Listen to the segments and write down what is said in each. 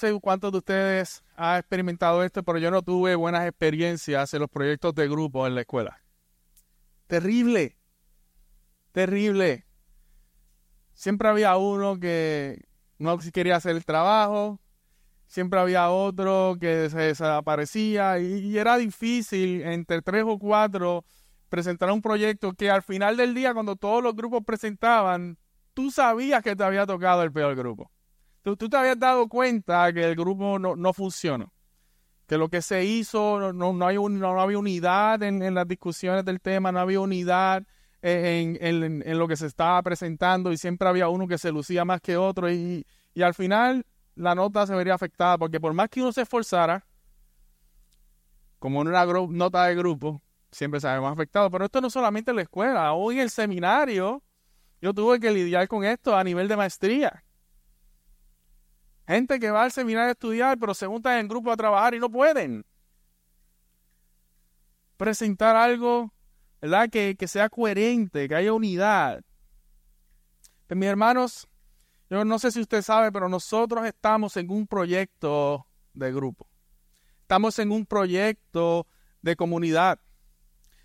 sé cuántos de ustedes han experimentado esto, pero yo no tuve buenas experiencias en los proyectos de grupo en la escuela. Terrible, terrible. Siempre había uno que no quería hacer el trabajo, siempre había otro que se desaparecía y, era difícil entre tres o cuatro presentar un proyecto que al final del día, cuando todos los grupos presentaban, tú sabías que te había tocado el peor grupo. Tú, te habías dado cuenta que el grupo no, no funcionó. Que lo que se hizo, no, no, no había unidad en, las discusiones del tema, no había unidad en, en, lo que se estaba presentando y siempre había uno que se lucía más que otro y, y al final la nota se vería afectada porque por más que uno se esforzara, como no era nota de grupo, siempre se más afectado. Pero esto no solamente en la escuela, hoy en el seminario yo tuve que lidiar con esto a nivel de maestría. Gente que va al seminario a estudiar, pero se juntan en grupo a trabajar y no pueden. Presentar algo, ¿verdad? Que, que sea coherente, que haya unidad. Pues, mis hermanos, yo no sé si usted sabe, pero nosotros estamos en un proyecto de grupo. Estamos en un proyecto de comunidad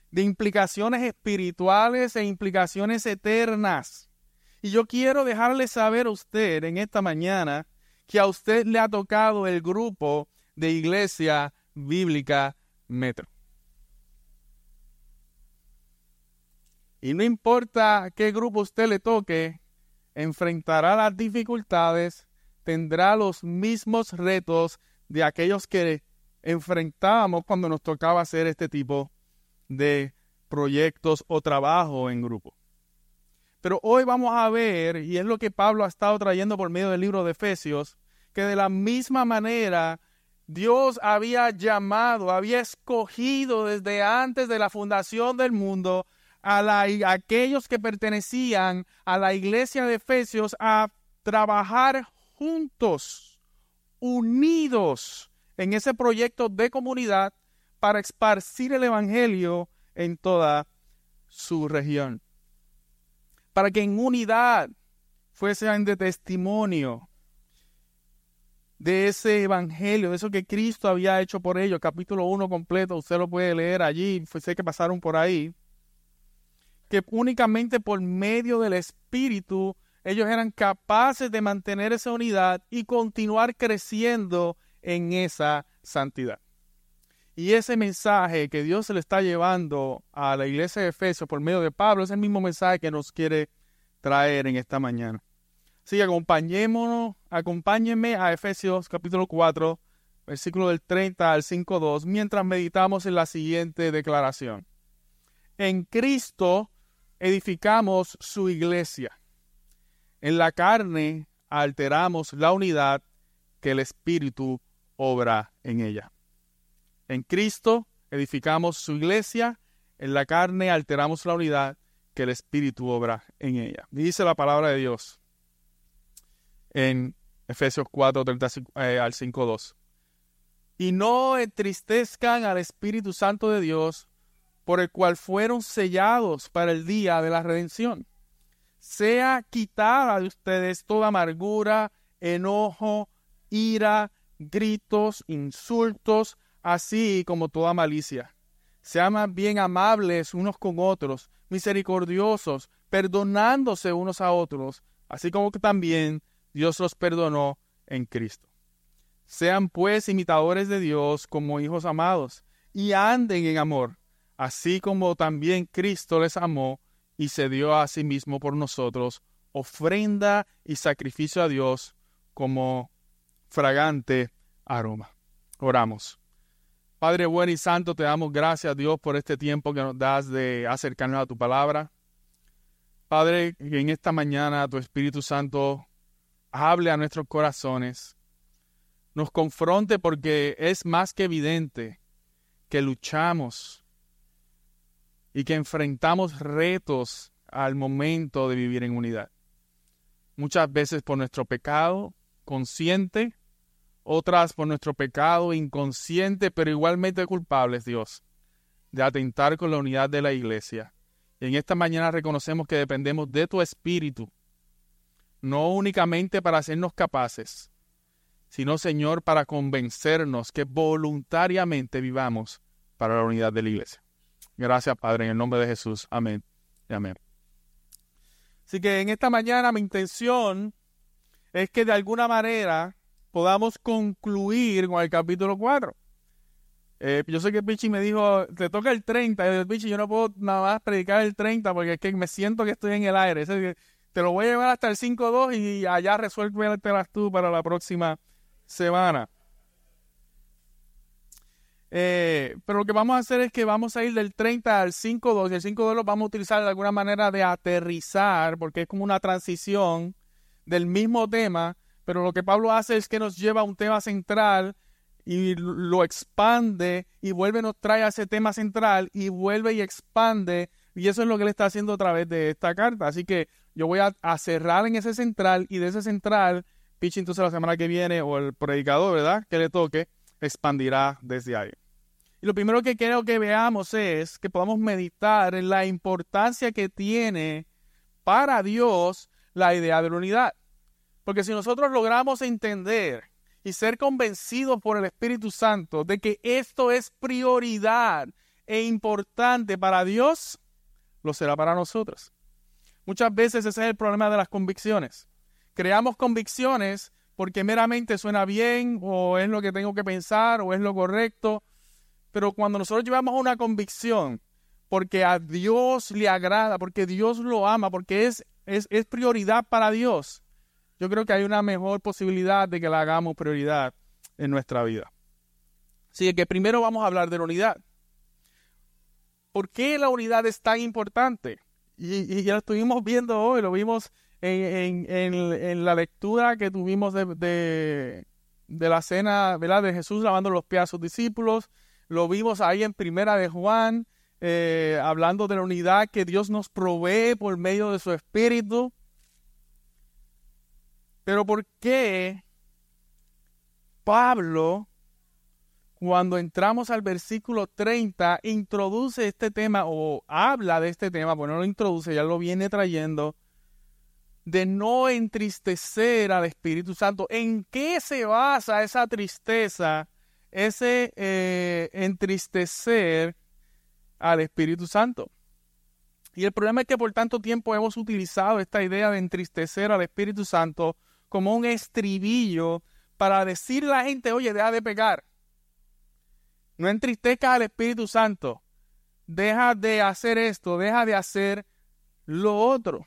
de implicaciones espirituales e implicaciones eternas. Y yo quiero dejarle saber a usted en esta mañana que a usted le ha tocado el grupo de Iglesia Bíblica Metro. Y no importa qué grupo usted le toque, enfrentará las dificultades, tendrá los mismos retos de aquellos que enfrentábamos cuando nos tocaba hacer este tipo de proyectos o trabajo en grupo. Pero hoy vamos a ver, y es lo que Pablo ha estado trayendo por medio del libro de Efesios, que de la misma manera Dios había llamado, había escogido desde antes de la fundación del mundo a, la, aquellos que pertenecían a la iglesia de Efesios a trabajar juntos, unidos en ese proyecto de comunidad para esparcir el Evangelio en toda su región. Para que en unidad fuesen de testimonio de ese evangelio, de eso que Cristo había hecho por ellos, capítulo 1 completo, usted lo puede leer allí, sé que pasaron por ahí, que únicamente por medio del Espíritu ellos eran capaces de mantener esa unidad y continuar creciendo en esa santidad. Y ese mensaje que Dios se le está llevando a la iglesia de Efesios por medio de Pablo es el mismo mensaje que nos quiere traer en esta mañana. Así que acompañémonos, acompáñenme a Efesios capítulo 4, versículo del 30 al 5.2, mientras meditamos en la siguiente declaración. En Cristo edificamos su iglesia. En la carne alteramos la unidad que el Espíritu obra en ella. En Cristo edificamos su iglesia, en la carne alteramos la unidad que el Espíritu obra en ella. Dice la palabra de Dios en Efesios 4, 30 eh, al 5, 2. Y no entristezcan al Espíritu Santo de Dios, por el cual fueron sellados para el día de la redención. Sea quitada de ustedes toda amargura, enojo, ira, gritos, insultos, así como toda malicia. Sean bien amables unos con otros, misericordiosos, perdonándose unos a otros, así como que también Dios los perdonó en Cristo. Sean pues imitadores de Dios como hijos amados, y anden en amor, así como también Cristo les amó y se dio a sí mismo por nosotros, ofrenda y sacrificio a Dios como fragante aroma. Oramos. Padre bueno y santo, te damos gracias, Dios, por este tiempo que nos das de acercarnos a tu palabra. Padre, que en esta mañana tu Espíritu Santo hable a nuestros corazones, nos confronte porque es más que evidente que luchamos y que enfrentamos retos al momento de vivir en unidad. Muchas veces por nuestro pecado consciente otras por nuestro pecado inconsciente, pero igualmente culpables, Dios, de atentar con la unidad de la iglesia. Y en esta mañana reconocemos que dependemos de tu espíritu, no únicamente para hacernos capaces, sino, Señor, para convencernos que voluntariamente vivamos para la unidad de la iglesia. Gracias, Padre, en el nombre de Jesús. Amén. Y amén. Así que en esta mañana mi intención es que de alguna manera podamos concluir con el capítulo 4. Eh, yo sé que Pichi me dijo, te toca el 30. Y yo, Pichi, yo no puedo nada más predicar el 30 porque es que me siento que estoy en el aire. te lo voy a llevar hasta el 5-2 y allá resuélvetelas tú para la próxima semana. Eh, pero lo que vamos a hacer es que vamos a ir del 30 al 5.2 y el 5.2 lo vamos a utilizar de alguna manera de aterrizar porque es como una transición del mismo tema, pero lo que Pablo hace es que nos lleva a un tema central y lo expande y vuelve, nos trae a ese tema central y vuelve y expande y eso es lo que él está haciendo a través de esta carta. Así que yo voy a, cerrar en ese central y de ese central, Pichi entonces la semana que viene o el predicador, ¿verdad? Que le toque, expandirá desde ahí. Y lo primero que quiero que veamos es que podamos meditar en la importancia que tiene para Dios la idea de la unidad. Porque si nosotros logramos entender y ser convencidos por el Espíritu Santo de que esto es prioridad e importante para Dios, lo será para nosotros. Muchas veces ese es el problema de las convicciones. Creamos convicciones porque meramente suena bien o es lo que tengo que pensar o es lo correcto, pero cuando nosotros llevamos una convicción porque a Dios le agrada, porque Dios lo ama, porque es, es, es prioridad para Dios, yo creo que hay una mejor posibilidad de que la hagamos prioridad en nuestra vida. Así que primero vamos a hablar de la unidad. ¿Por qué la unidad es tan importante? Y, ya lo estuvimos viendo hoy, lo vimos en, la lectura que tuvimos de, la cena ¿verdad? de Jesús lavando los pies a sus discípulos. Lo vimos ahí en Primera de Juan, eh, hablando de la unidad que Dios nos provee por medio de su Espíritu. Pero ¿por qué Pablo, cuando entramos al versículo 30, introduce este tema o habla de este tema, pues no lo introduce, ya lo viene trayendo, de no entristecer al Espíritu Santo? ¿En qué se basa esa tristeza, ese eh, entristecer al Espíritu Santo? Y el problema es que por tanto tiempo hemos utilizado esta idea de entristecer al Espíritu Santo como un estribillo para decirle a la gente, oye, deja de pecar. No entristezcas al Espíritu Santo. Deja de hacer esto, deja de hacer lo otro.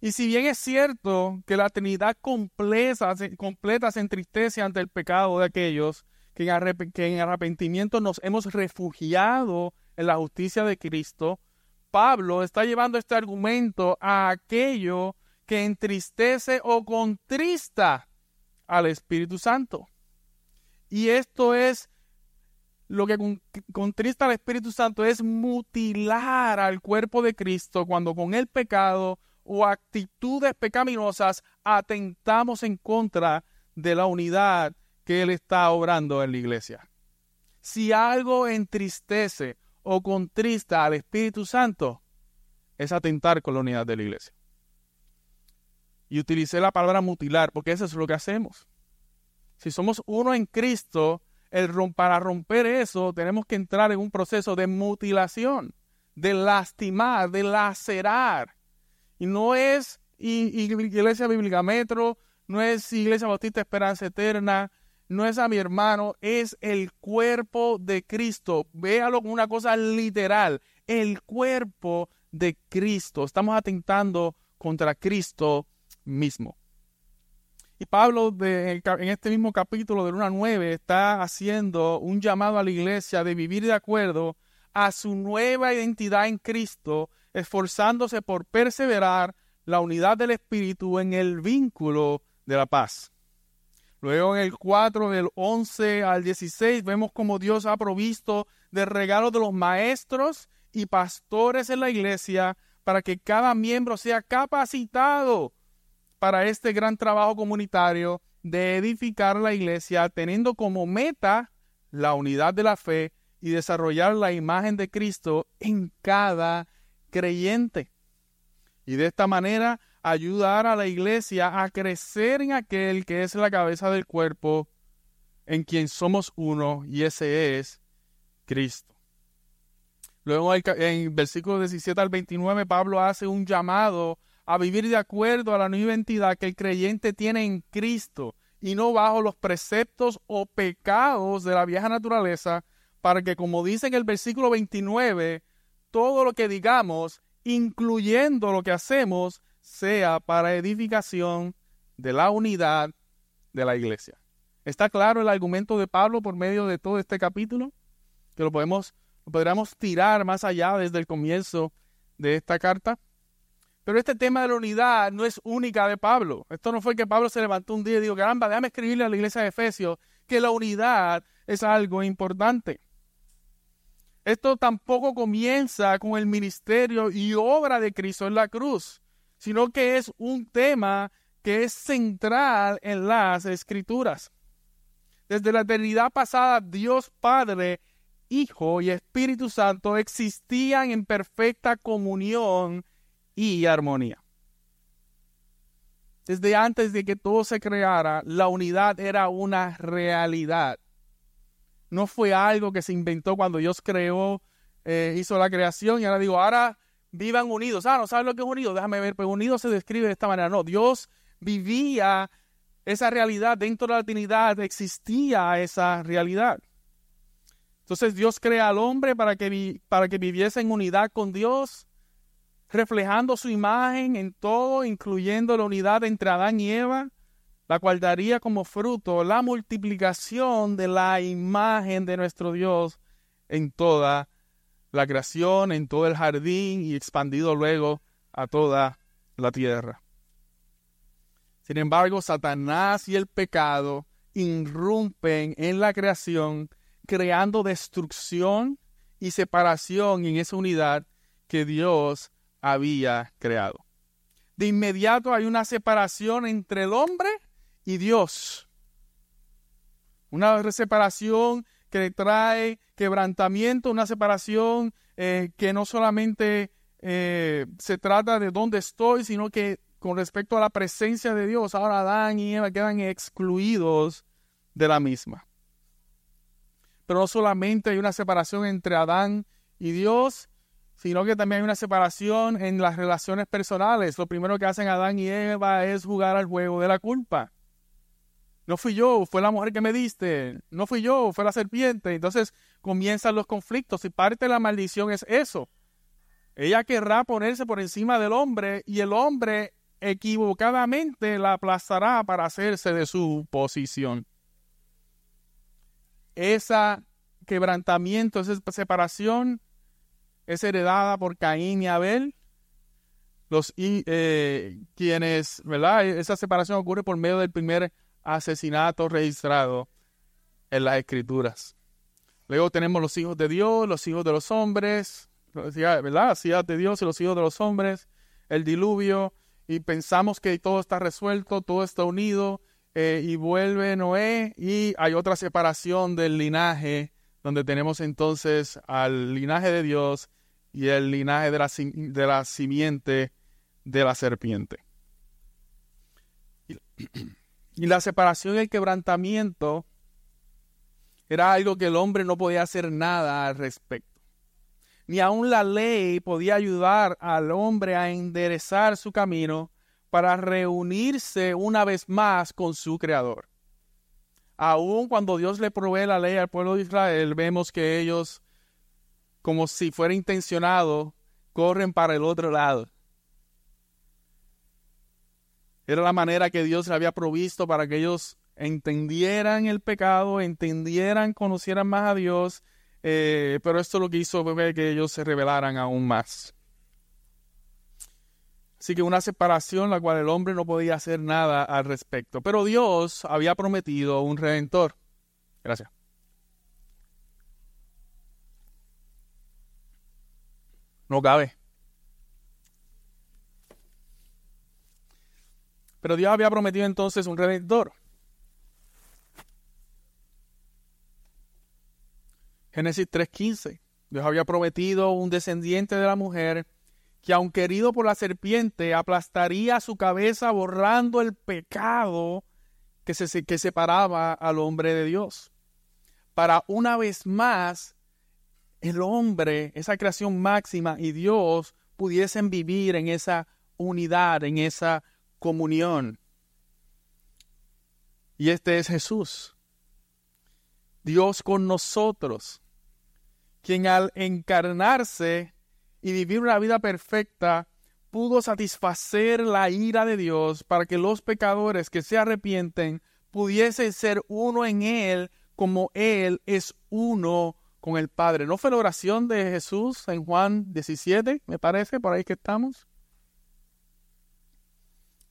Y si bien es cierto que la Trinidad completa, completa se entristece ante el pecado de aquellos que en, arrepentimiento nos hemos refugiado en la justicia de Cristo, Pablo está llevando este argumento a aquello que entristece o contrista al Espíritu Santo. Y esto es lo que contrista al Espíritu Santo es mutilar al cuerpo de Cristo cuando con el pecado o actitudes pecaminosas atentamos en contra de la unidad que Él está obrando en la iglesia. Si algo entristece o contrista al Espíritu Santo, es atentar con la unidad de la iglesia. Y utilicé la palabra mutilar porque eso es lo que hacemos. Si somos uno en Cristo, el, para romper eso tenemos que entrar en un proceso de mutilación, de lastimar, de lacerar. Y no es Iglesia Bíblica Metro, no es Iglesia Bautista Esperanza Eterna, no es a mi hermano, es el cuerpo de Cristo. Véalo como una cosa literal, el cuerpo de Cristo. Estamos atentando contra Cristo mismo. Y Pablo de, en este mismo capítulo de 1 a 9 está haciendo un llamado a la iglesia de vivir de acuerdo a su nueva identidad en Cristo, esforzándose por perseverar la unidad del Espíritu en el vínculo de la paz. Luego en el 4 del 11 al 16 vemos como Dios ha provisto de regalos de los maestros y pastores en la iglesia para que cada miembro sea capacitado para este gran trabajo comunitario de edificar la iglesia teniendo como meta la unidad de la fe y desarrollar la imagen de Cristo en cada creyente. y de esta manera ayudar a la iglesia a crecer en aquel que es la cabeza del cuerpo, en quien somos uno, y ese es Cristo. Luego en versículo 17 al 29, Pablo hace un llamado a vivir de acuerdo a la nueva identidad que el creyente tiene en Cristo y no bajo los preceptos o pecados de la vieja naturaleza, para que, como dice en el versículo 29, todo lo que digamos, incluyendo lo que hacemos, sea para edificación de la unidad de la iglesia. ¿Está claro el argumento de Pablo por medio de todo este capítulo? Que lo podemos, lo podríamos tirar más allá desde el comienzo de esta carta. Pero este tema de la unidad no es única de Pablo. Esto no fue que Pablo se levantó un día y dijo, caramba, déjame escribirle a la iglesia de Efesios que la unidad es algo importante. Esto tampoco comienza con el ministerio y obra de Cristo en la cruz, sino que es un tema que es central en las escrituras. Desde la eternidad pasada, Dios Padre, Hijo y Espíritu Santo existían en perfecta comunión y armonía. Desde antes de que todo se creara, la unidad era una realidad. No fue algo que se inventó cuando Dios creó, eh, hizo la creación y ahora digo, ahora vivan unidos. Ah, no sabes lo que es unido, déjame ver, pues unido se describe de esta manera. No, Dios vivía esa realidad dentro de la Trinidad, existía esa realidad. Entonces Dios crea al hombre para que, para que viviese en unidad con Dios reflejando su imagen en todo, incluyendo la unidad entre Adán y Eva, la cual daría como fruto la multiplicación de la imagen de nuestro Dios en toda la creación, en todo el jardín y expandido luego a toda la tierra. Sin embargo, Satanás y el pecado irrumpen en la creación, creando destrucción y separación en esa unidad que Dios había creado. De inmediato hay una separación entre el hombre y Dios. Una separación que trae quebrantamiento, una separación eh, que no solamente eh, se trata de dónde estoy, sino que con respecto a la presencia de Dios, ahora Adán y Eva quedan excluidos de la misma. Pero no solamente hay una separación entre Adán y Dios, sino que también hay una separación en las relaciones personales. Lo primero que hacen Adán y Eva es jugar al juego de la culpa. No fui yo, fue la mujer que me diste. No fui yo, fue la serpiente. Entonces comienzan los conflictos y parte de la maldición es eso. Ella querrá ponerse por encima del hombre y el hombre equivocadamente la aplazará para hacerse de su posición. Ese quebrantamiento, esa separación es heredada por Caín y Abel. Los eh, quienes, ¿verdad? Esa separación ocurre por medio del primer asesinato registrado en las escrituras. Luego tenemos los hijos de Dios, los hijos de los hombres, ¿verdad? Las hijas de Dios y los hijos de los hombres, el diluvio, y pensamos que todo está resuelto, todo está unido, eh, y vuelve Noé, y hay otra separación del linaje, donde tenemos entonces al linaje de Dios y el linaje de la, de la simiente de la serpiente. Y, la separación y el quebrantamiento era algo que el hombre no podía hacer nada al respecto. Ni aun la ley podía ayudar al hombre a enderezar su camino para reunirse una vez más con su Creador. Aun cuando Dios le provee la ley al pueblo de Israel, vemos que ellos como si fuera intencionado, corren para el otro lado. Era la manera que Dios le había provisto para que ellos entendieran el pecado, entendieran, conocieran más a Dios, eh, pero esto lo que hizo fue que ellos se rebelaran aún más. Así que una separación la cual el hombre no podía hacer nada al respecto. Pero Dios había prometido un redentor. Gracias. No cabe. Pero Dios había prometido entonces un redentor. Génesis 3:15. Dios había prometido un descendiente de la mujer que aunque herido por la serpiente, aplastaría su cabeza borrando el pecado que, se, que separaba al hombre de Dios. Para una vez más, el hombre, esa creación máxima y Dios pudiesen vivir en esa unidad, en esa comunión. Y este es Jesús, Dios con nosotros, quien al encarnarse y vivir una vida perfecta, pudo satisfacer la ira de Dios para que los pecadores que se arrepienten pudiesen ser uno en Él como Él es uno con el Padre. ¿No fue la oración de Jesús en Juan 17, me parece, por ahí que estamos?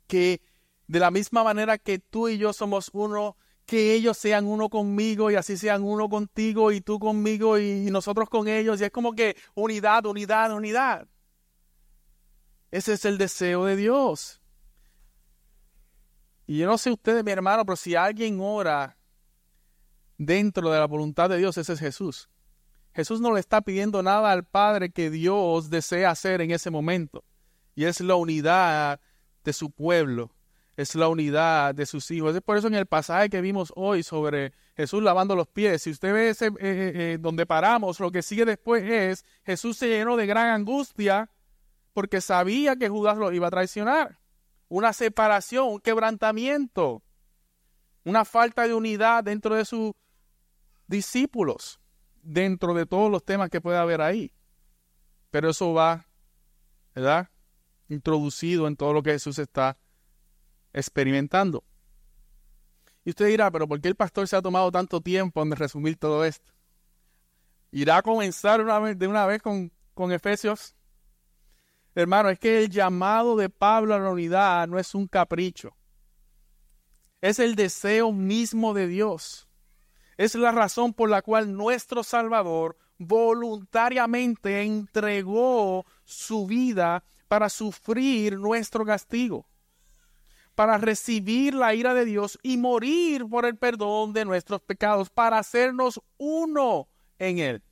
Que de la misma manera que tú y yo somos uno, que ellos sean uno conmigo y así sean uno contigo y tú conmigo y nosotros con ellos. Y es como que unidad, unidad, unidad. Ese es el deseo de Dios. Y yo no sé ustedes, mi hermano, pero si alguien ora dentro de la voluntad de Dios, ese es Jesús. Jesús no le está pidiendo nada al Padre que Dios desea hacer en ese momento. Y es la unidad de su pueblo es la unidad de sus hijos. Es por eso en el pasaje que vimos hoy sobre Jesús lavando los pies, si usted ve ese, eh, eh, eh, donde paramos, lo que sigue después es Jesús se llenó de gran angustia porque sabía que Judas lo iba a traicionar. Una separación, un quebrantamiento, una falta de unidad dentro de sus discípulos, dentro de todos los temas que puede haber ahí. Pero eso va, ¿verdad? Introducido en todo lo que Jesús está experimentando. Y usted dirá, pero ¿por qué el pastor se ha tomado tanto tiempo en resumir todo esto? ¿Irá a comenzar una vez, de una vez con, con Efesios? Hermano, es que el llamado de Pablo a la unidad no es un capricho. Es el deseo mismo de Dios. Es la razón por la cual nuestro Salvador voluntariamente entregó su vida para sufrir nuestro castigo para recibir la ira de Dios y morir por el perdón de nuestros pecados, para hacernos uno en Él.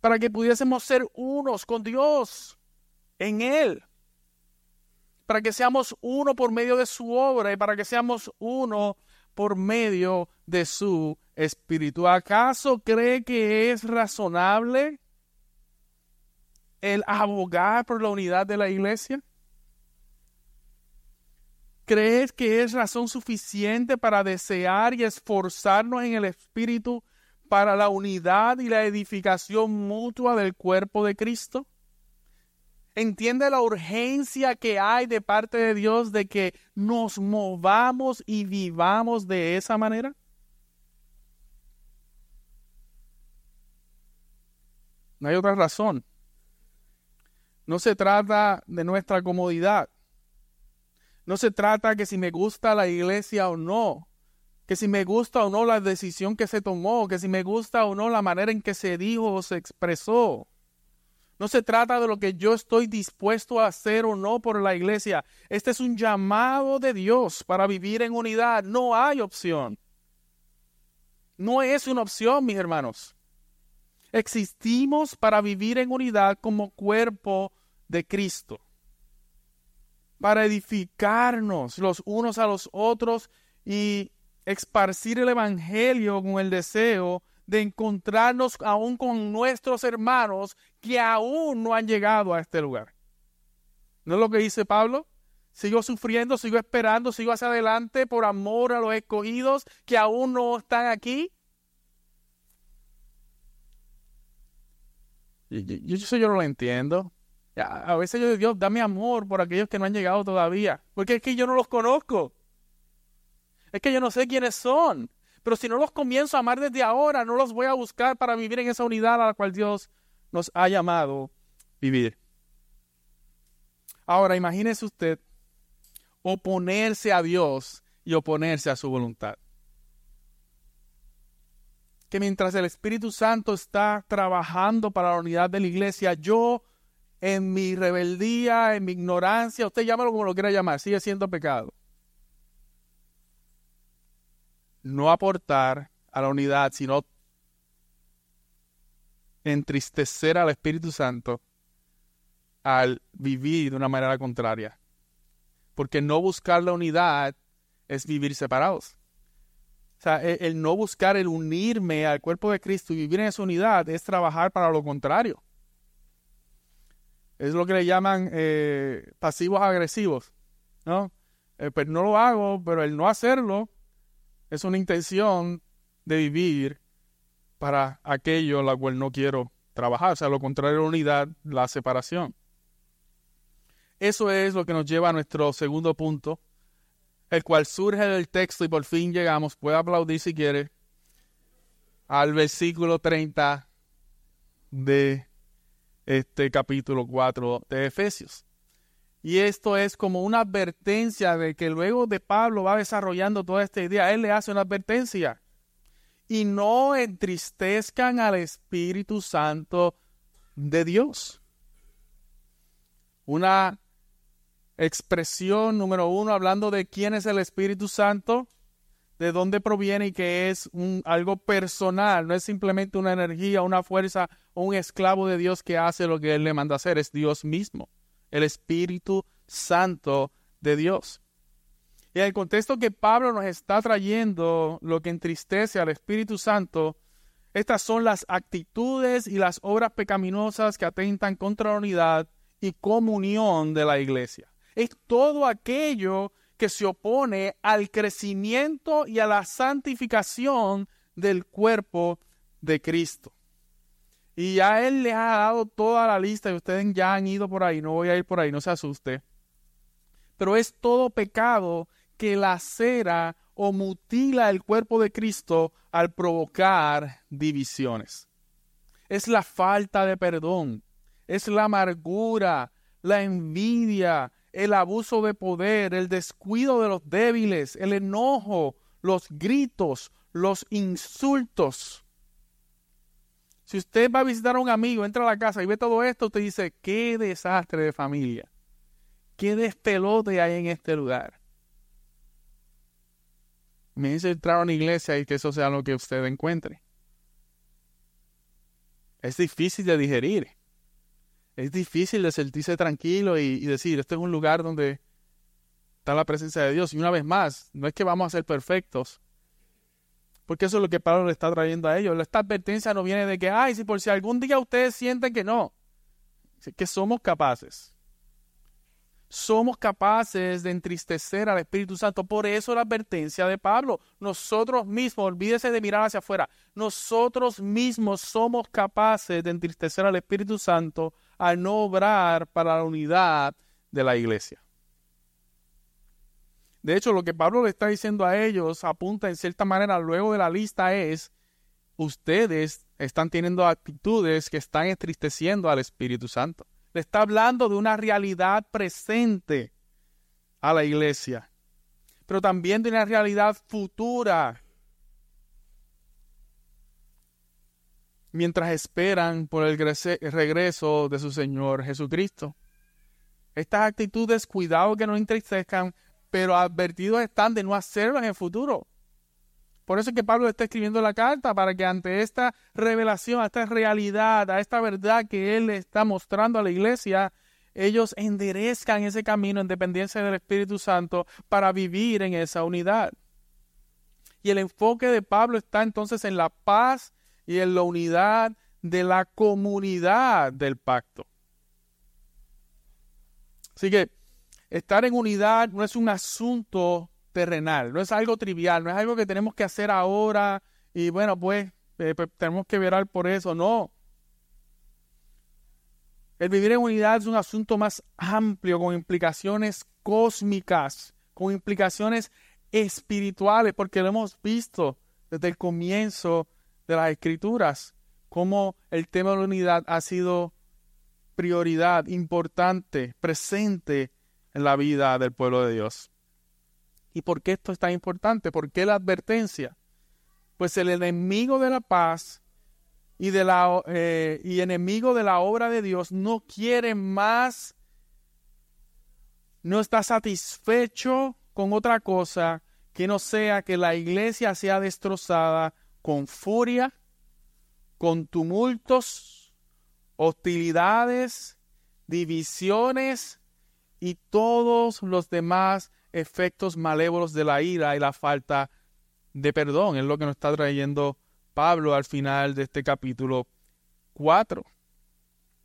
Para que pudiésemos ser unos con Dios en Él. Para que seamos uno por medio de su obra y para que seamos uno por medio de su espíritu. ¿Acaso cree que es razonable el abogar por la unidad de la iglesia? ¿Crees que es razón suficiente para desear y esforzarnos en el Espíritu para la unidad y la edificación mutua del cuerpo de Cristo? ¿Entiende la urgencia que hay de parte de Dios de que nos movamos y vivamos de esa manera? No hay otra razón. No se trata de nuestra comodidad. No se trata que si me gusta la iglesia o no, que si me gusta o no la decisión que se tomó, que si me gusta o no la manera en que se dijo o se expresó. No se trata de lo que yo estoy dispuesto a hacer o no por la iglesia. Este es un llamado de Dios para vivir en unidad. No hay opción. No es una opción, mis hermanos. Existimos para vivir en unidad como cuerpo de Cristo para edificarnos los unos a los otros y esparcir el Evangelio con el deseo de encontrarnos aún con nuestros hermanos que aún no han llegado a este lugar. ¿No es lo que dice Pablo? Sigo sufriendo, sigo esperando, sigo hacia adelante por amor a los escogidos que aún no están aquí. Yo, eso yo no lo entiendo. A veces yo digo, Dios, dame amor por aquellos que no han llegado todavía. Porque es que yo no los conozco. Es que yo no sé quiénes son. Pero si no los comienzo a amar desde ahora, no los voy a buscar para vivir en esa unidad a la cual Dios nos ha llamado vivir. Ahora, imagínese usted oponerse a Dios y oponerse a su voluntad. Que mientras el Espíritu Santo está trabajando para la unidad de la iglesia, yo en mi rebeldía, en mi ignorancia, usted llámalo como lo quiera llamar, sigue siendo pecado. No aportar a la unidad, sino entristecer al Espíritu Santo, al vivir de una manera contraria. Porque no buscar la unidad es vivir separados. O sea, el, el, no buscar el unirme al cuerpo de Cristo y vivir en esa unidad es trabajar para lo contrario. Es lo que le llaman eh, pasivos agresivos, ¿no? Eh, pues no lo hago, pero el no hacerlo es una intención de vivir para aquello la cual no quiero trabajar. O sea, lo contrario a la unidad, la separación. Eso es lo que nos lleva a nuestro segundo punto, el cual surge del texto y por fin llegamos, puede aplaudir si quiere, al versículo 30 de este capítulo 4 de Efesios. Y esto es como una advertencia de que luego de Pablo va desarrollando toda esta idea, él le hace una advertencia. Y no entristezcan al Espíritu Santo de Dios. Una expresión número uno hablando de quién es el Espíritu Santo de dónde proviene y que es algo personal, no es simplemente una energía, una fuerza un esclavo de Dios que hace lo que Él le manda hacer, es Dios mismo, el Espíritu Santo de Dios. Y en el contexto que Pablo nos está trayendo, lo que entristece al Espíritu Santo, estas son las actitudes y las obras pecaminosas que atentan contra la unidad y comunión de la iglesia. Es todo aquello que se opone al crecimiento y a la santificación del cuerpo de Cristo. Y a Él le ha dado toda la lista y ustedes ya han ido por ahí, no voy a ir por ahí, no se asuste. Pero es todo pecado que lacera o mutila el cuerpo de Cristo al provocar divisiones. Es la falta de perdón, es la amargura, la envidia, el abuso de poder, el descuido de los débiles, el enojo, los gritos, los insultos. Si usted va a visitar a un amigo, entra a la casa y ve todo esto, usted dice, qué desastre de familia, qué despelote hay en este lugar. Me dice entrar a una iglesia y que eso sea lo que usted encuentre. Es difícil de digerir es difícil de sentirse tranquilo y, decir, este es un lugar donde está la presencia de Dios. Y una vez más, no es que vamos a ser perfectos, porque eso es lo que Pablo le está trayendo a ellos. Esta advertencia no viene de que, ay, si por si algún día ustedes sienten que no, que somos capaces. Somos capaces de entristecer al Espíritu Santo. Por eso la advertencia de Pablo. Nosotros mismos, olvídese de mirar hacia afuera, nosotros mismos somos capaces de entristecer al Espíritu Santo al no obrar para la unidad de la iglesia. De hecho, lo que Pablo le está diciendo a ellos apunta en cierta manera luego de la lista es, ustedes están teniendo actitudes que están entristeciendo al Espíritu Santo. Le está hablando de una realidad presente a la iglesia, pero también de una realidad futura mientras esperan por el regreso de su Señor Jesucristo. Estas actitudes, cuidado que no entristezcan, pero advertidos están de no hacerlo en el futuro. Por eso es que Pablo está escribiendo la carta, para que ante esta revelación, a esta realidad, a esta verdad que él está mostrando a la iglesia, ellos enderezcan ese camino en dependencia del Espíritu Santo para vivir en esa unidad. Y el enfoque de Pablo está entonces en la paz y en la unidad de la comunidad del pacto. Así que estar en unidad no es un asunto terrenal, no es algo trivial, no es algo que tenemos que hacer ahora y bueno, pues, eh, pues tenemos que verar por eso, no. El vivir en unidad es un asunto más amplio, con implicaciones cósmicas, con implicaciones espirituales, porque lo hemos visto desde el comienzo de las escrituras, cómo el tema de la unidad ha sido prioridad importante, presente en la vida del pueblo de Dios. ¿Y por qué esto es tan importante? ¿Por qué la advertencia? Pues el enemigo de la paz y, de la, eh, y enemigo de la obra de Dios no quiere más, no está satisfecho con otra cosa que no sea que la iglesia sea destrozada con furia, con tumultos, hostilidades, divisiones y todos los demás efectos malévolos de la ira y la falta de perdón. Es lo que nos está trayendo Pablo al final de este capítulo 4,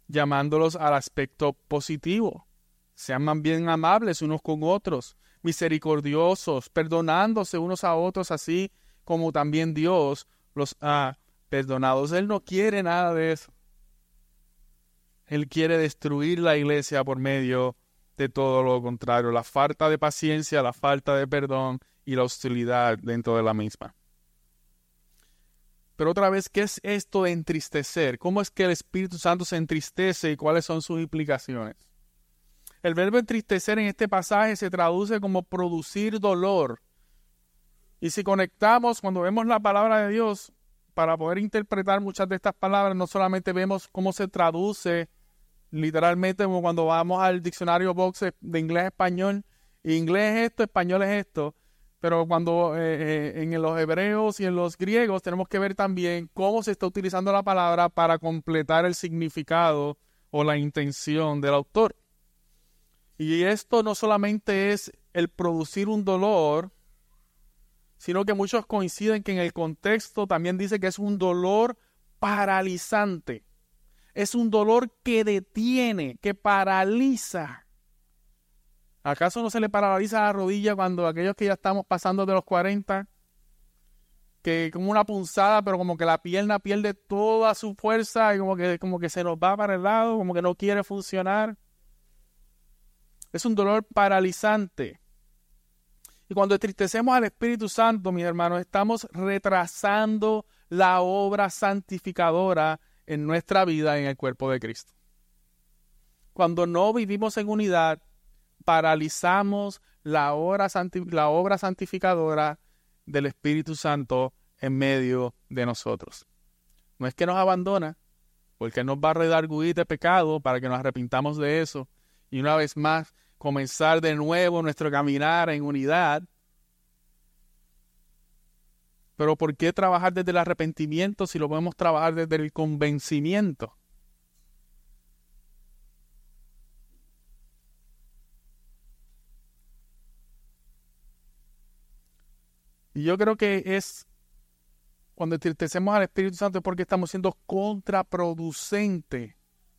llamándolos al aspecto positivo. Sean más bien amables unos con otros, misericordiosos, perdonándose unos a otros, así como también Dios los ha perdonado. Él no quiere nada de eso. Él quiere destruir la iglesia por medio de todo lo contrario, la falta de paciencia, la falta de perdón y la hostilidad dentro de la misma. Pero otra vez, ¿qué es esto de entristecer? ¿Cómo es que el Espíritu Santo se entristece y cuáles son sus implicaciones? El verbo entristecer en este pasaje se traduce como producir dolor. Y si conectamos, cuando vemos la palabra de Dios, para poder interpretar muchas de estas palabras, no solamente vemos cómo se traduce literalmente como cuando vamos al diccionario box de inglés a español, inglés es esto, español es esto, pero cuando eh, eh, en los hebreos y en los griegos tenemos que ver también cómo se está utilizando la palabra para completar el significado o la intención del autor. Y esto no solamente es el producir un dolor, sino que muchos coinciden que en el contexto también dice que es un dolor paralizante. Es un dolor que detiene, que paraliza. ¿Acaso no se le paraliza la rodilla cuando aquellos que ya estamos pasando de los 40, que como una punzada, pero como que la pierna pierde toda su fuerza y como que, como que se nos va para el lado, como que no quiere funcionar? Es un dolor paralizante. Y cuando entristecemos al Espíritu Santo, mis hermanos, estamos retrasando la obra santificadora en nuestra vida en el cuerpo de Cristo. Cuando no vivimos en unidad, paralizamos la obra, la obra santificadora del Espíritu Santo en medio de nosotros. No es que nos abandona, porque nos va a redarguir de pecado para que nos arrepintamos de eso y una vez más comenzar de nuevo nuestro caminar en unidad. Pero ¿por qué trabajar desde el arrepentimiento si lo podemos trabajar desde el convencimiento? Y yo creo que es cuando entristecemos al Espíritu Santo es porque estamos siendo contraproducente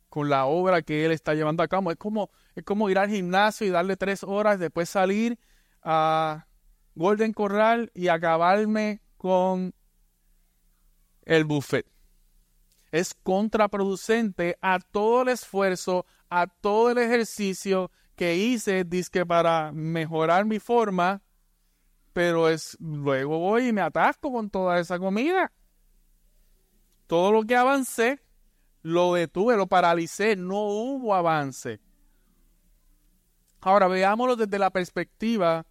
con la obra que Él está llevando a cabo. Es como, es como ir al gimnasio y darle tres horas, después salir a Golden Corral y acabarme con el buffet. Es contraproducente a todo el esfuerzo, a todo el ejercicio que hice, disque para mejorar mi forma, pero es luego voy y me atasco con toda esa comida. Todo lo que avancé lo detuve, lo paralicé, no hubo avance. Ahora veámoslo desde la perspectiva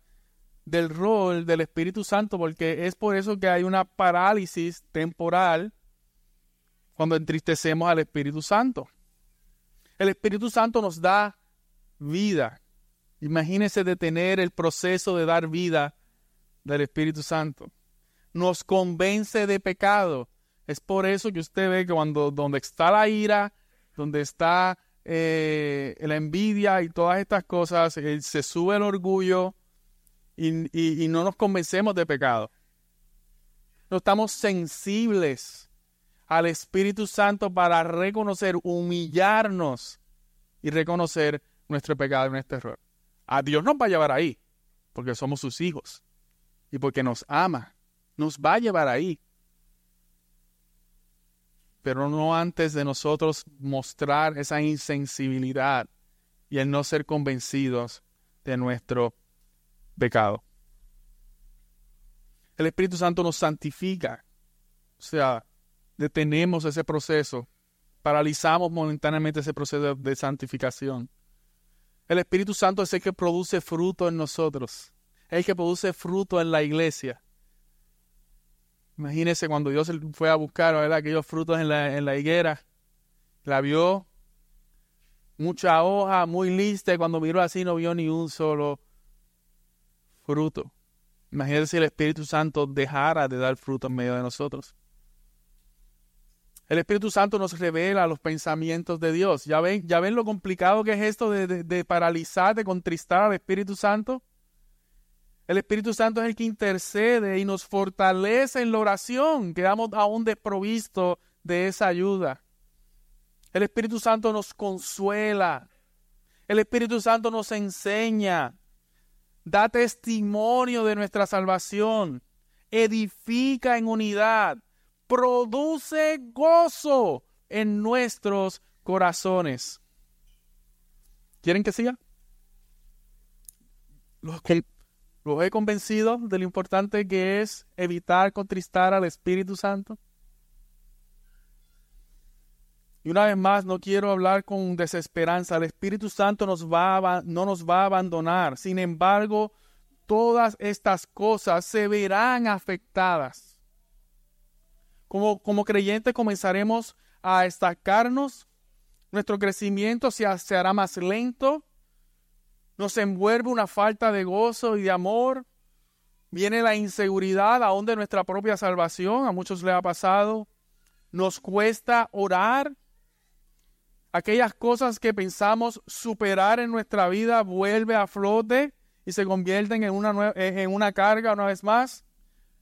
del rol del Espíritu Santo, porque es por eso que hay una parálisis temporal cuando entristecemos al Espíritu Santo. El Espíritu Santo nos da vida. Imagínese detener el proceso de dar vida del Espíritu Santo. Nos convence de pecado. Es por eso que usted ve que cuando donde está la ira, donde está eh, la envidia y todas estas cosas, eh, se sube el orgullo y, y no nos convencemos de pecado. No estamos sensibles al Espíritu Santo para reconocer, humillarnos y reconocer nuestro pecado y nuestro error. A Dios nos va a llevar ahí, porque somos sus hijos y porque nos ama, nos va a llevar ahí. Pero no antes de nosotros mostrar esa insensibilidad y el no ser convencidos de nuestro pecado. El Espíritu Santo nos santifica, o sea, detenemos ese proceso, paralizamos momentáneamente ese proceso de santificación. El Espíritu Santo es el que produce fruto en nosotros el que produce fruto en la iglesia. Imagínese cuando Dios fue a buscar aquellos frutos en la, en la higuera, la vio, mucha hoja, muy lista, cuando miró así no vio ni un solo fruto. Imagínese si el Espíritu Santo dejara de dar fruto en medio de nosotros. El Espíritu Santo nos revela los pensamientos de Dios. ¿Ya ven, ya ven lo complicado que es esto de, de paralizar, de contristar al Espíritu Santo? El Espíritu Santo es el que intercede y nos fortalece en la oración. Quedamos aún desprovistos de esa ayuda. El Espíritu Santo nos consuela. El Espíritu Santo nos enseña. Da testimonio de nuestra salvación. Edifica en unidad. Produce gozo en nuestros corazones. ¿Quieren que siga? Los he convencido de lo importante que es evitar contristar al Espíritu Santo. Y una vez más, no quiero hablar con desesperanza. El Espíritu Santo nos va no nos va a abandonar. Sin embargo, todas estas cosas se verán afectadas. Como, como creyentes comenzaremos a destacarnos. Nuestro crecimiento se, se hará más lento nos envuelve una falta de gozo y de amor. Viene la inseguridad aún de nuestra propia salvación, a muchos le ha pasado. Nos cuesta orar. Aquellas cosas que pensamos superar en nuestra vida vuelve a flote y se convierten en una, en una carga una vez más.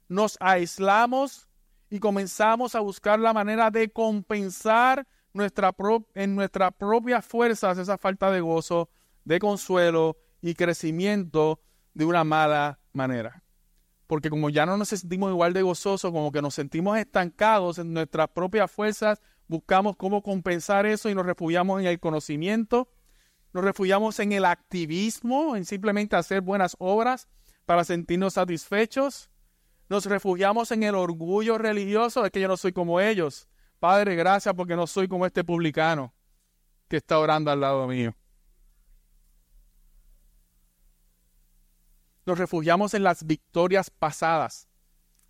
Nos aislamos y comenzamos a buscar la manera de compensar nuestra en nuestras propias fuerzas esa falta de gozo de consuelo y crecimiento de una mala manera. Porque como ya no nos sentimos igual de gozosos, como que nos sentimos estancados en nuestras propias fuerzas, buscamos cómo compensar eso y nos refugiamos en el conocimiento, nos refugiamos en el activismo, en simplemente hacer buenas obras para sentirnos satisfechos. Nos refugiamos en el orgullo religioso de que yo no soy como ellos. Padre, gracias porque no soy como este publicano que está orando al lado mío. nos refugiamos en las victorias pasadas.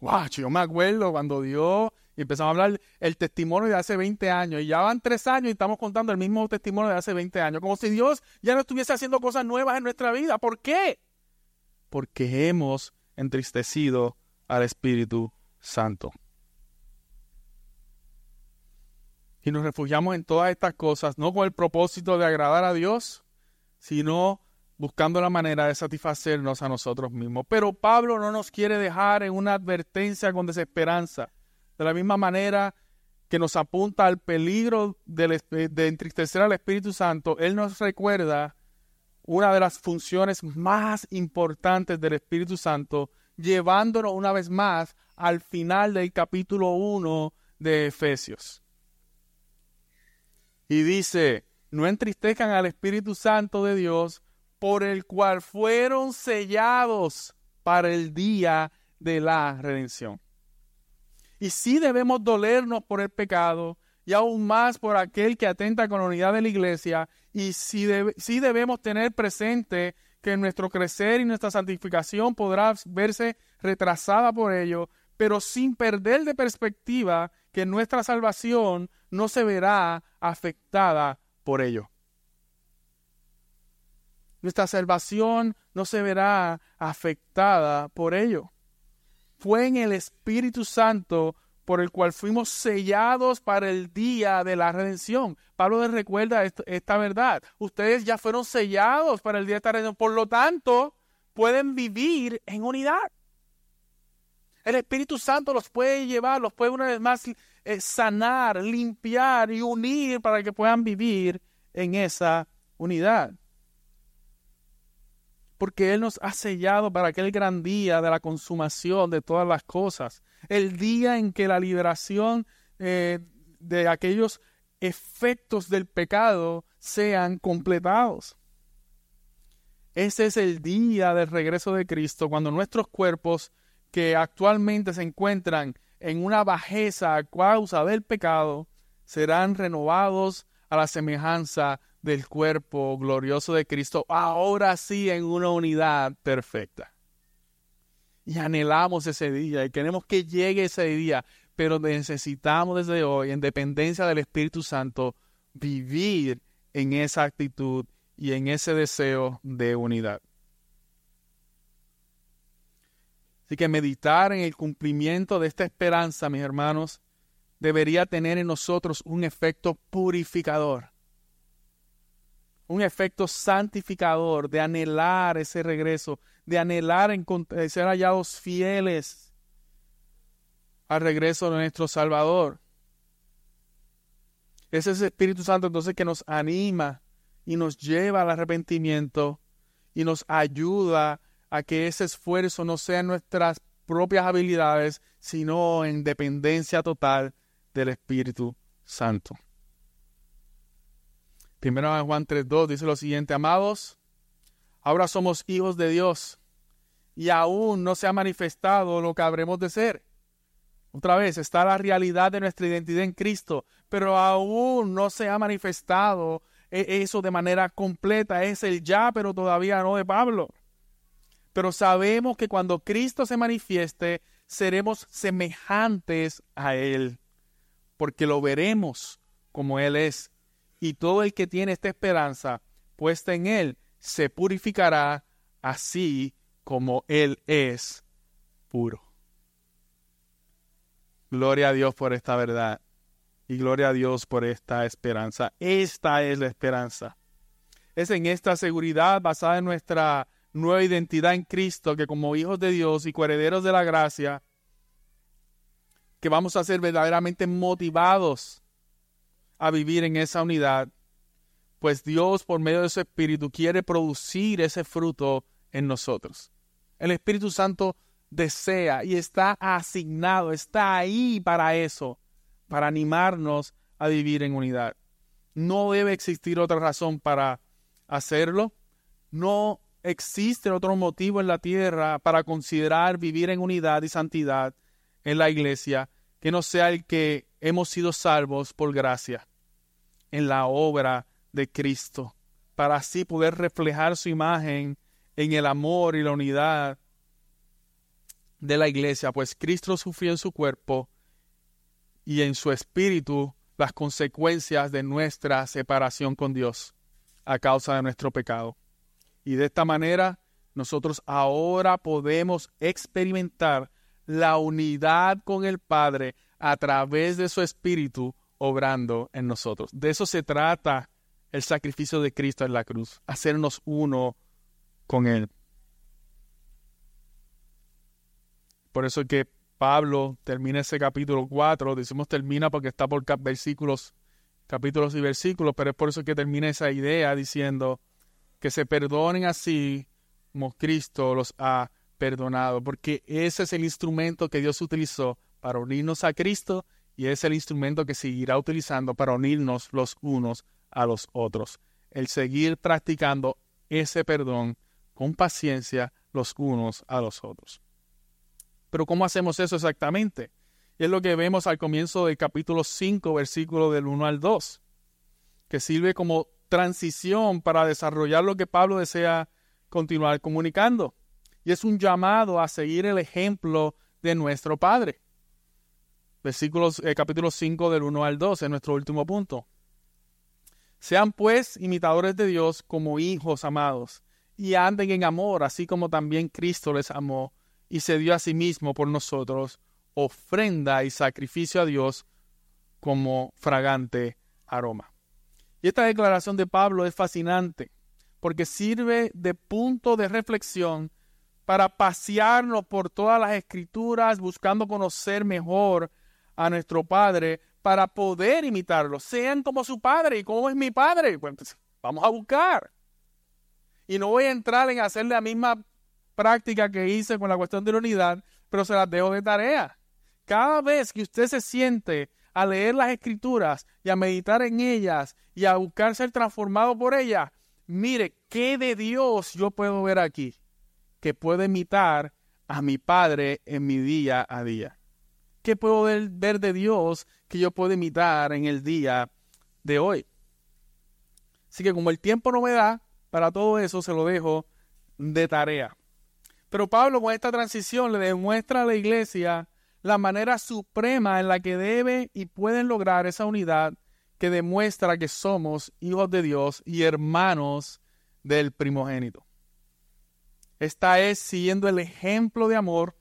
Wow, yo me acuerdo cuando Dios y empezamos a hablar el testimonio de hace 20 años y ya van tres años y estamos contando el mismo testimonio de hace 20 años, como si Dios ya no estuviese haciendo cosas nuevas en nuestra vida. ¿Por qué? Porque hemos entristecido al Espíritu Santo. Y nos refugiamos en todas estas cosas, no con el propósito de agradar a Dios, sino buscando la manera de satisfacernos a nosotros mismos. Pero Pablo no nos quiere dejar en una advertencia con desesperanza. De la misma manera que nos apunta al peligro de, de entristecer al Espíritu Santo, Él nos recuerda una de las funciones más importantes del Espíritu Santo, llevándonos una vez más al final del capítulo 1 de Efesios. Y dice, no entristezcan al Espíritu Santo de Dios, por el cual fueron sellados para el día de la redención. Y sí debemos dolernos por el pecado y aún más por aquel que atenta con la unidad de la iglesia y sí, debemos tener presente que nuestro crecer y nuestra santificación podrá verse retrasada por ello, pero sin perder de perspectiva que nuestra salvación no se verá afectada por ello. Nuestra salvación no se verá afectada por ello. Fue en el Espíritu Santo por el cual fuimos sellados para el día de la redención. Pablo les recuerda esta verdad. Ustedes ya fueron sellados para el día de la redención. Por lo tanto, pueden vivir en unidad. El Espíritu Santo los puede llevar, los puede una vez más eh, sanar, limpiar y unir para que puedan vivir en esa unidad porque Él nos ha sellado para aquel gran día de la consumación de todas las cosas, el día en que la liberación eh, de aquellos efectos del pecado sean completados. Ese es el día del regreso de Cristo, cuando nuestros cuerpos que actualmente se encuentran en una bajeza a causa del pecado, serán renovados a la semejanza del cuerpo glorioso de Cristo, ahora sí en una unidad perfecta. Y anhelamos ese día y queremos que llegue ese día, pero necesitamos desde hoy, en dependencia del Espíritu Santo, vivir en esa actitud y en ese deseo de unidad. Así que meditar en el cumplimiento de esta esperanza, mis hermanos, debería tener en nosotros un efecto purificador, un efecto santificador de anhelar ese regreso, de anhelar en ser hallados fieles al regreso de nuestro Salvador. Es ese Espíritu Santo entonces que nos anima y nos lleva al arrepentimiento y nos ayuda a que ese esfuerzo no sea en nuestras propias habilidades, sino en dependencia total del Espíritu Santo. Primero Juan 3.2 dice lo siguiente, amados, ahora somos hijos de Dios y aún no se ha manifestado lo que habremos de ser. Otra vez está la realidad de nuestra identidad en Cristo, pero aún no se ha manifestado e, eso de manera completa. Es el ya, pero todavía no de Pablo. Pero sabemos que cuando Cristo se manifieste, seremos semejantes a Él porque lo veremos como Él es. Y todo el que tiene esta esperanza puesta en Él se purificará así como Él es puro. Gloria a Dios por esta verdad y gloria a Dios por esta esperanza. Esta es la esperanza. Es en esta seguridad basada en nuestra nueva identidad en Cristo que como hijos de Dios y coherederos de la gracia, que vamos a ser verdaderamente motivados a vivir en esa unidad, pues Dios por medio de su Espíritu quiere producir ese fruto en nosotros. El Espíritu Santo desea y está asignado, está ahí para eso, para animarnos a vivir en unidad. No debe existir otra razón para hacerlo. No existe otro motivo en la tierra para considerar vivir en unidad y santidad en la iglesia que no sea el que hemos sido salvos por gracia en la obra de Cristo, para así poder reflejar su imagen en el amor y la unidad de la iglesia, pues Cristo sufrió en su cuerpo y en su espíritu las consecuencias de nuestra separación con Dios a causa de nuestro pecado. Y de esta manera nosotros ahora podemos experimentar la unidad con el Padre a través de su Espíritu obrando en nosotros. De eso se trata el sacrificio de Cristo en la cruz, hacernos uno con Él. Por eso que Pablo termina ese capítulo 4, decimos termina porque está por versículos, capítulos y versículos, pero es por eso que termina esa idea diciendo que se perdonen así como Cristo los ha perdonado, porque ese es el instrumento que Dios utilizó para unirnos a Cristo y es el instrumento que seguirá utilizando para unirnos los unos a los otros. El seguir practicando ese perdón con paciencia los unos a los otros. Pero ¿cómo hacemos eso exactamente? Y es lo que vemos al comienzo del capítulo 5, versículo del 1 al 2, que sirve como transición para desarrollar lo que Pablo desea continuar comunicando y es un llamado a seguir el ejemplo de nuestro Padre. Versículos, eh, capítulo 5 del 1 al 2, es nuestro último punto. Sean pues imitadores de Dios como hijos amados, y anden en amor, así como también Cristo les amó y se dio a sí mismo por nosotros, ofrenda y sacrificio a Dios como fragante aroma. Y esta declaración de Pablo es fascinante, porque sirve de punto de reflexión para pasearnos por todas las escrituras, buscando conocer mejor a nuestro Padre, para poder imitarlo. Sean como su Padre. ¿Y cómo es mi Padre? Pues vamos a buscar. Y no voy a entrar en hacer la misma práctica que hice con la cuestión de la unidad, pero se las dejo de tarea. Cada vez que usted se siente a leer las escrituras y a meditar en ellas y a buscar ser transformado por ellas, mire, ¿qué de Dios yo puedo ver aquí? que puedo imitar a mi Padre en mi día a día? ¿Qué puedo ver, de Dios que yo puedo imitar en el día de hoy? Así que como el tiempo no me da para todo eso, se lo dejo de tarea. Pero Pablo con esta transición le demuestra a la iglesia la manera suprema en la que debe y pueden lograr esa unidad que demuestra que somos hijos de Dios y hermanos del primogénito. Esta es siguiendo el ejemplo de amor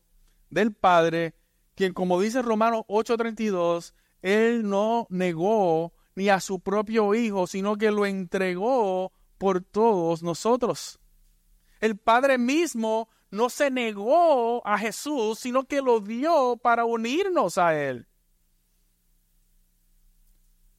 del Padre, quien como dice Romanos 8:32, Él no negó ni a su propio Hijo, sino que lo entregó por todos nosotros. El Padre mismo no se negó a Jesús, sino que lo dio para unirnos a Él.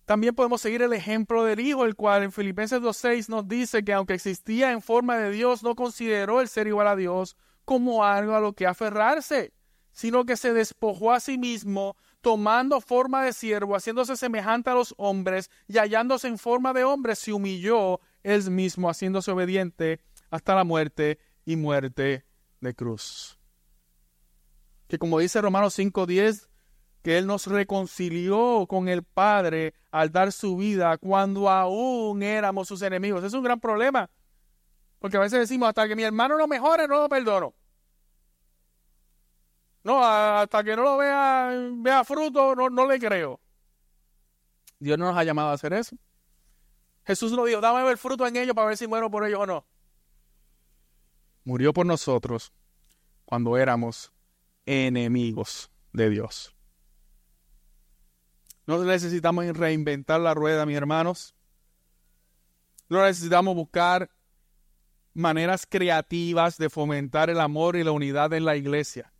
También podemos seguir el ejemplo del Hijo, el cual en Filipenses 2.6 nos dice que aunque existía en forma de Dios, no consideró el ser igual a Dios como algo a lo que aferrarse, sino que se despojó a sí mismo, tomando forma de siervo, haciéndose semejante a los hombres y hallándose en forma de hombre, se humilló él mismo, haciéndose obediente hasta la muerte y muerte de cruz. Que como dice Romanos 5:10, que Él nos reconcilió con el Padre al dar su vida cuando aún éramos sus enemigos. Es un gran problema. Porque a veces decimos, hasta que mi hermano no mejore, no lo perdono. No, hasta que no lo vea, vea fruto, no, no le creo. Dios no nos ha llamado a hacer eso. Jesús lo dijo, dame el fruto en ellos para ver si muero por ellos o no. Murió por nosotros cuando éramos enemigos de Dios. No necesitamos reinventar la rueda, mis hermanos. No necesitamos buscar maneras creativas de fomentar el amor y la unidad en la iglesia.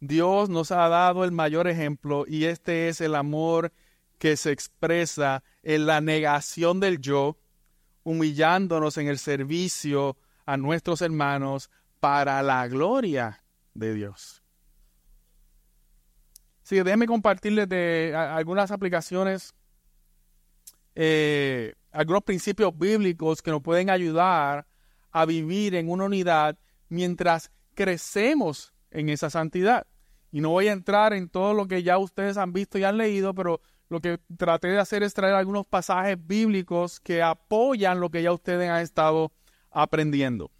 Dios nos ha dado el mayor ejemplo y este es el amor que se expresa en la negación del yo, humillándonos en el servicio a nuestros hermanos para la gloria de Dios. Sí, déjenme compartirles de algunas aplicaciones, eh, algunos principios bíblicos que nos pueden ayudar a vivir en una unidad mientras crecemos en esa santidad. Y no voy a entrar en todo lo que ya ustedes han visto y han leído, pero lo que traté de hacer es traer algunos pasajes bíblicos que apoyan lo que ya ustedes han estado aprendiendo.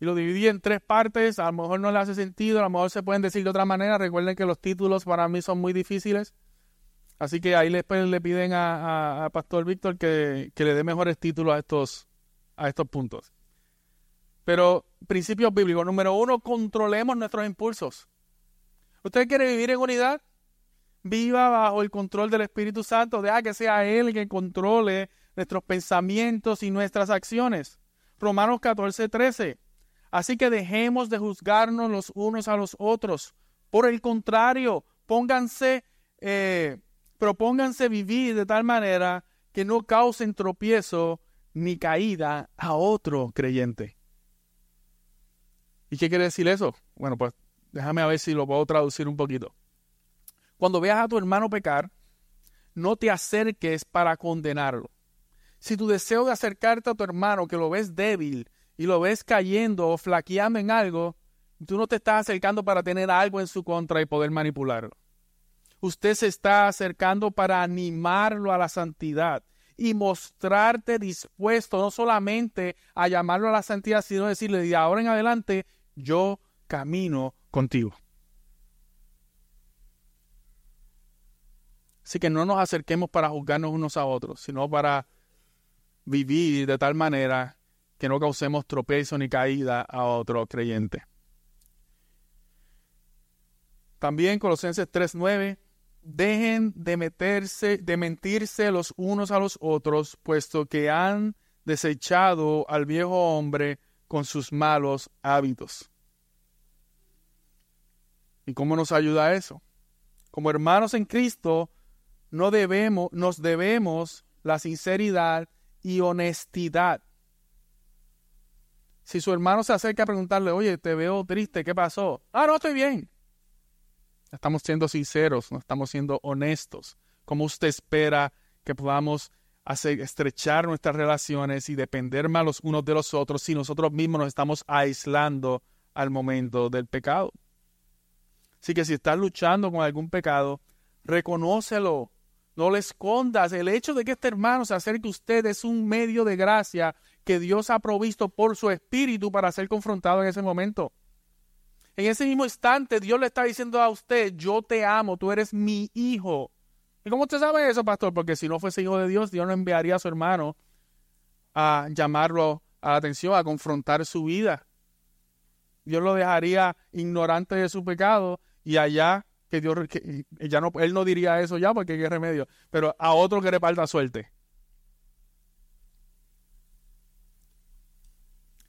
Y lo dividí en tres partes, a lo mejor no le hace sentido, a lo mejor se pueden decir de otra manera. Recuerden que los títulos para mí son muy difíciles. Así que ahí después le piden a, Pastor Víctor que, que, le dé mejores títulos a estos, a estos puntos. Pero principios bíblicos. Número uno, controlemos nuestros impulsos. ¿Usted quiere vivir en unidad? viva bajo el control del Espíritu Santo, deja que sea Él quien controle nuestros pensamientos y nuestras acciones. Romanos 14, 13. Así que dejemos de juzgarnos los unos a los otros. Por el contrario, pónganse, eh, propónganse vivir de tal manera que no causen tropiezo ni caída a otro creyente. ¿Y qué quiere decir eso? Bueno, pues déjame a ver si lo puedo traducir un poquito. Cuando veas a tu hermano pecar, no te acerques para condenarlo. Si tu deseo de acercarte a tu hermano, que lo ves débil y lo ves cayendo o flaqueando en algo, tú no te estás acercando para tener algo en su contra y poder manipularlo. Usted se está acercando para animarlo a la santidad y mostrarte dispuesto no solamente a llamarlo a la santidad, sino decirle de ahora en adelante yo camino contigo. Así que no nos acerquemos para juzgarnos unos a otros, sino para vivir de tal manera que no causemos tropiezo ni caída a otro creyente. También Colosenses 3:9 dejen de meterse, de mentirse los unos a los otros, puesto que han desechado al viejo hombre con sus malos hábitos. ¿Y cómo nos ayuda eso? Como hermanos en Cristo, no debemos, nos debemos la sinceridad y honestidad. Si su hermano se acerca a preguntarle, oye, te veo triste, ¿qué pasó? Ah, no, estoy bien. Estamos siendo sinceros, no estamos siendo honestos. ¿Cómo usted espera que podamos hacer, estrechar nuestras relaciones y depender más los unos de los otros si nosotros mismos nos estamos aislando al momento del pecado? Así que si estás luchando con algún pecado, reconócelo, no le escondas. El hecho de que este hermano se acerque a usted es un medio de gracia que Dios ha provisto por su espíritu para ser confrontado en ese momento. En ese mismo instante, Dios le está diciendo a usted, yo te amo, tú eres mi hijo. ¿Y cómo usted sabe eso, pastor? Porque si no fuese hijo de Dios, Dios no enviaría a su hermano a llamarlo a la atención, a confrontar su vida. Dios lo dejaría ignorante de su pecado y allá que Dios, ya no, él no diría eso ya porque qué remedio, pero a otro que le falta suerte.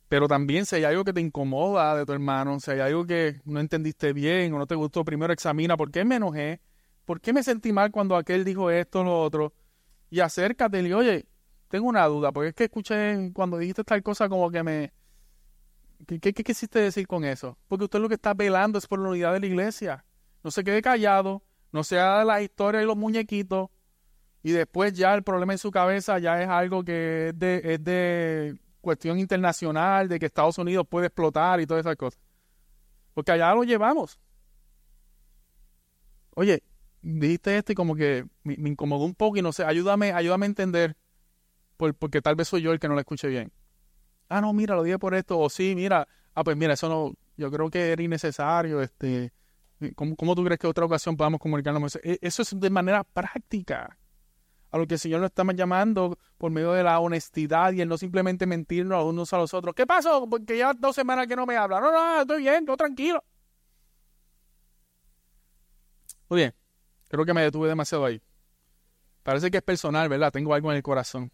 Pero también si hay algo que te incomoda de tu hermano, si hay algo que no entendiste bien o no te gustó, primero examina por qué me enojé, por qué me sentí mal cuando aquel dijo esto o lo otro. Y acércate y oye, tengo una duda, porque es que escuché cuando dijiste tal cosa como que me... ¿Qué, qué, quisiste decir con eso? Porque usted lo que está velando es por la unidad de la iglesia. No se quede callado, no se haga la historia y los muñequitos, y después ya el problema en su cabeza ya es algo que es de, es de cuestión internacional de que Estados Unidos puede explotar y todas esas cosas. Porque allá lo llevamos. Oye, dijiste esto y como que me, incomodó un poco y no sé, ayúdame, ayúdame a entender, porque tal vez soy yo el que no lo escuché bien. Ah, no, mira, lo dije por esto, o sí, mira, ah, pues mira, eso no, yo creo que era innecesario, este, ¿cómo, cómo tú crees que otra ocasión podamos comunicarnos? E, eso es de manera práctica a lo que el Señor nos está llamando por medio de la honestidad y el no simplemente mentirnos a unos a los otros. ¿Qué pasó? Porque ya dos semanas que no me habla. No, no, estoy bien, estoy tranquilo. Muy bien, creo que me detuve demasiado ahí. Parece que es personal, ¿verdad? Tengo algo en el corazón.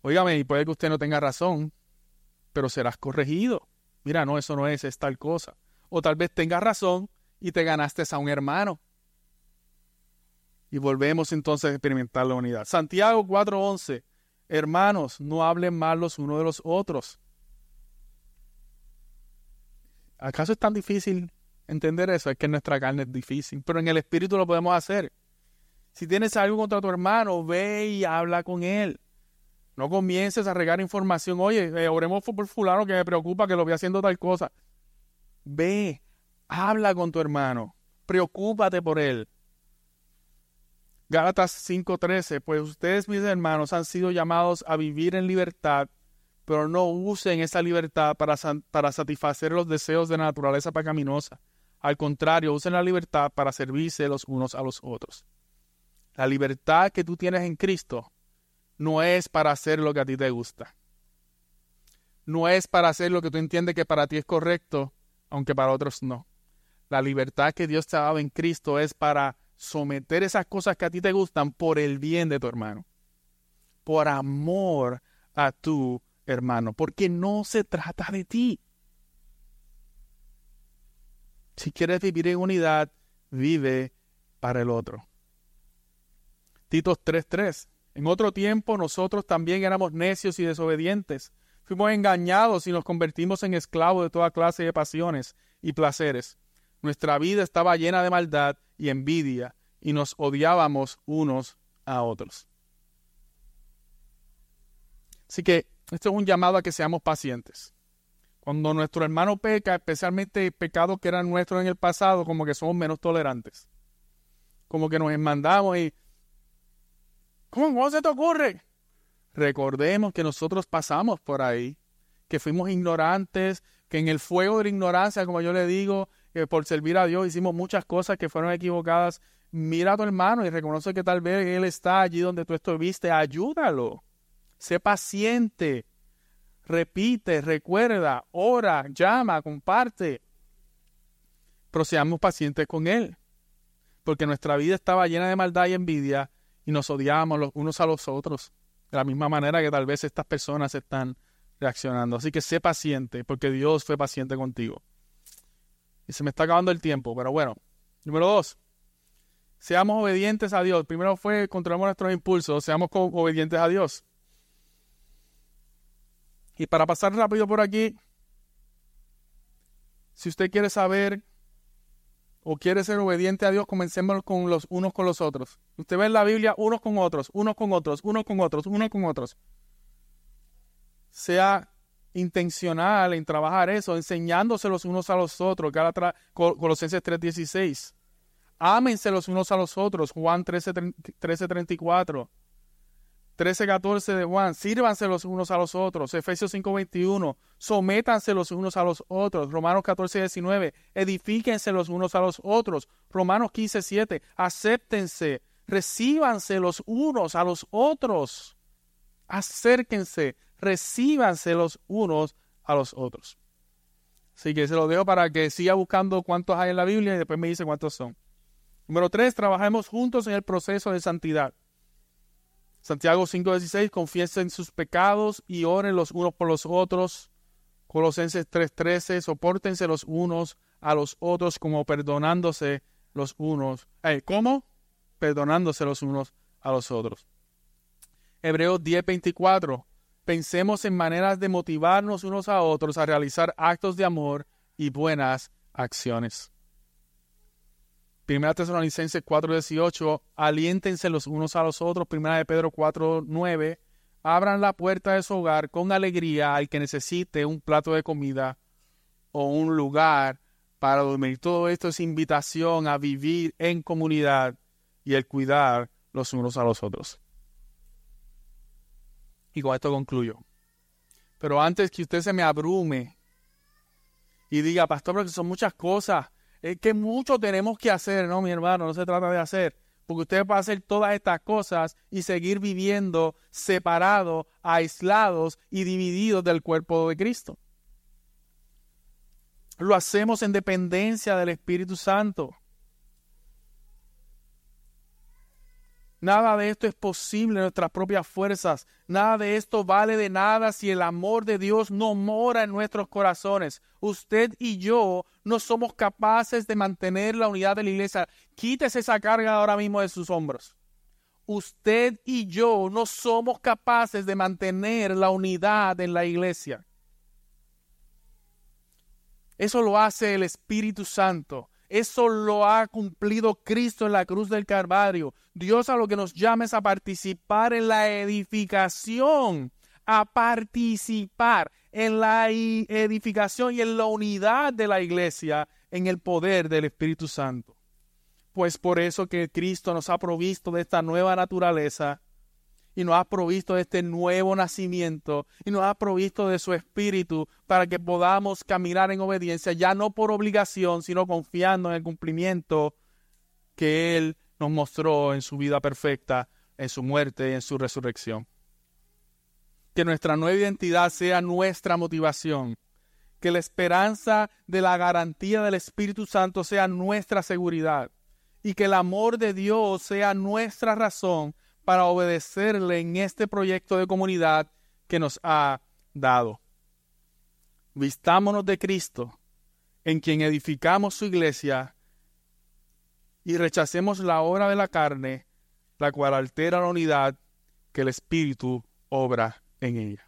Óigame, y puede que usted no tenga razón, pero serás corregido. Mira, no, eso no es, es tal cosa. O tal vez tengas razón y te ganaste a un hermano y volvemos entonces a experimentar la unidad. Santiago 4:11. Hermanos, no hablen mal los unos de los otros. ¿Acaso es tan difícil entender eso? Es que nuestra carne es difícil, pero en el espíritu lo podemos hacer. Si tienes algo contra tu hermano, ve y habla con él. No comiences a regar información. Oye, eh, oremos por fulano que me preocupa que lo vea haciendo tal cosa. Ve, habla con tu hermano. Preocúpate por él. Gálatas 5:13, pues ustedes mis hermanos han sido llamados a vivir en libertad, pero no usen esa libertad para, para satisfacer los deseos de la naturaleza pecaminosa. Al contrario, usen la libertad para servirse los unos a los otros. La libertad que tú tienes en Cristo no es para hacer lo que a ti te gusta. No es para hacer lo que tú entiendes que para ti es correcto, aunque para otros no. La libertad que Dios te ha dado en Cristo es para someter esas cosas que a ti te gustan por el bien de tu hermano, por amor a tu hermano, porque no se trata de ti. Si quieres vivir en unidad, vive para el otro. Titos 3:3. En otro tiempo nosotros también éramos necios y desobedientes. Fuimos engañados y nos convertimos en esclavos de toda clase de pasiones y placeres. Nuestra vida estaba llena de maldad y envidia, y nos odiábamos unos a otros. Así que esto es un llamado a que seamos pacientes. Cuando nuestro hermano peca, especialmente pecados que eran nuestros en el pasado, como que somos menos tolerantes. Como que nos mandamos y... ¿Cómo, ¿Cómo se te ocurre? Recordemos que nosotros pasamos por ahí, que fuimos ignorantes, que en el fuego de la ignorancia, como yo le digo, que por servir a Dios hicimos muchas cosas que fueron equivocadas. Mira a tu hermano y reconoce que tal vez él está allí donde tú estuviste. Ayúdalo. Sé paciente. Repite, recuerda, ora, llama, comparte. Pero seamos pacientes con él. Porque nuestra vida estaba llena de maldad y envidia y nos odiábamos los unos a los otros. De la misma manera que tal vez estas personas están reaccionando. Así que sé paciente, porque Dios fue paciente contigo. Y se me está acabando el tiempo, pero bueno. Número dos, seamos obedientes a Dios. Primero fue controlemos nuestros impulsos, seamos obedientes a Dios. Y para pasar rápido por aquí, si usted quiere saber o quiere ser obediente a Dios, comencemos con los unos con los otros. Usted ve en la Biblia unos con otros, unos con otros, unos con otros, unos con otros. Sea intencional en trabajar eso, enseñándose los unos a los otros. Colosenses 3:16. Ámense los unos a los otros. Juan 13:34. 13:14 de Juan. Sírvanse los unos a los otros. Efesios 5:21. Sométanse los unos a los otros. Romanos 14:19. Edifíquense los unos a los otros. Romanos 15:7. Acéptense. Recíbanse los unos a los otros. Acérquense recíbanse los unos a los otros. Así que se lo dejo para que siga buscando cuántos hay en la Biblia y después me dice cuántos son. Número tres, trabajemos juntos en el proceso de santidad. Santiago 5:16, confiesen sus pecados y oren los unos por los otros. Colosenses 3:13, soportense los unos a los otros como perdonándose los unos. Eh, ¿Cómo? Perdonándose los unos a los otros. Hebreos 10:24, pensemos en maneras de motivarnos unos a otros a realizar actos de amor y buenas acciones. Primera Tesalonicenses 4:18, aliéntense los unos a los otros. Primera de Pedro 4:9, abran la puerta de su hogar con alegría al que necesite un plato de comida o un lugar para dormir. Todo esto es invitación a vivir en comunidad y el cuidar los unos a los otros. Y con esto concluyo. Pero antes que usted se me abrume y diga, pastor, porque son muchas cosas, es que mucho tenemos que hacer, ¿no, mi hermano? No se trata de hacer. Porque usted puede hacer todas estas cosas y seguir viviendo separados, aislados y divididos del cuerpo de Cristo. Lo hacemos en dependencia del Espíritu Santo. Nada de esto es posible en nuestras propias fuerzas. Nada de esto vale de nada si el amor de Dios no mora en nuestros corazones. Usted y yo no somos capaces de mantener la unidad de la iglesia. Quítese esa carga ahora mismo de sus hombros. Usted y yo no somos capaces de mantener la unidad en la iglesia. Eso lo hace el Espíritu Santo. Eso lo ha cumplido Cristo en la cruz del Calvario. Dios a lo que nos llama es a participar en la edificación, a participar en la edificación y en la unidad de la iglesia en el poder del Espíritu Santo. Pues por eso que Cristo nos ha provisto de esta nueva naturaleza y nos ha provisto de este nuevo nacimiento y nos ha provisto de su espíritu para que podamos caminar en obediencia, ya no por obligación, sino confiando en el cumplimiento que Él nos mostró en su vida perfecta, en su muerte y en su resurrección. Que nuestra nueva identidad sea nuestra motivación. Que la esperanza de la garantía del Espíritu Santo sea nuestra seguridad. Y que el amor de Dios sea nuestra razón para obedecerle en este proyecto de comunidad que nos ha dado. Vistámonos de Cristo, en quien edificamos su iglesia, y rechacemos la obra de la carne, la cual altera la unidad que el Espíritu obra en ella.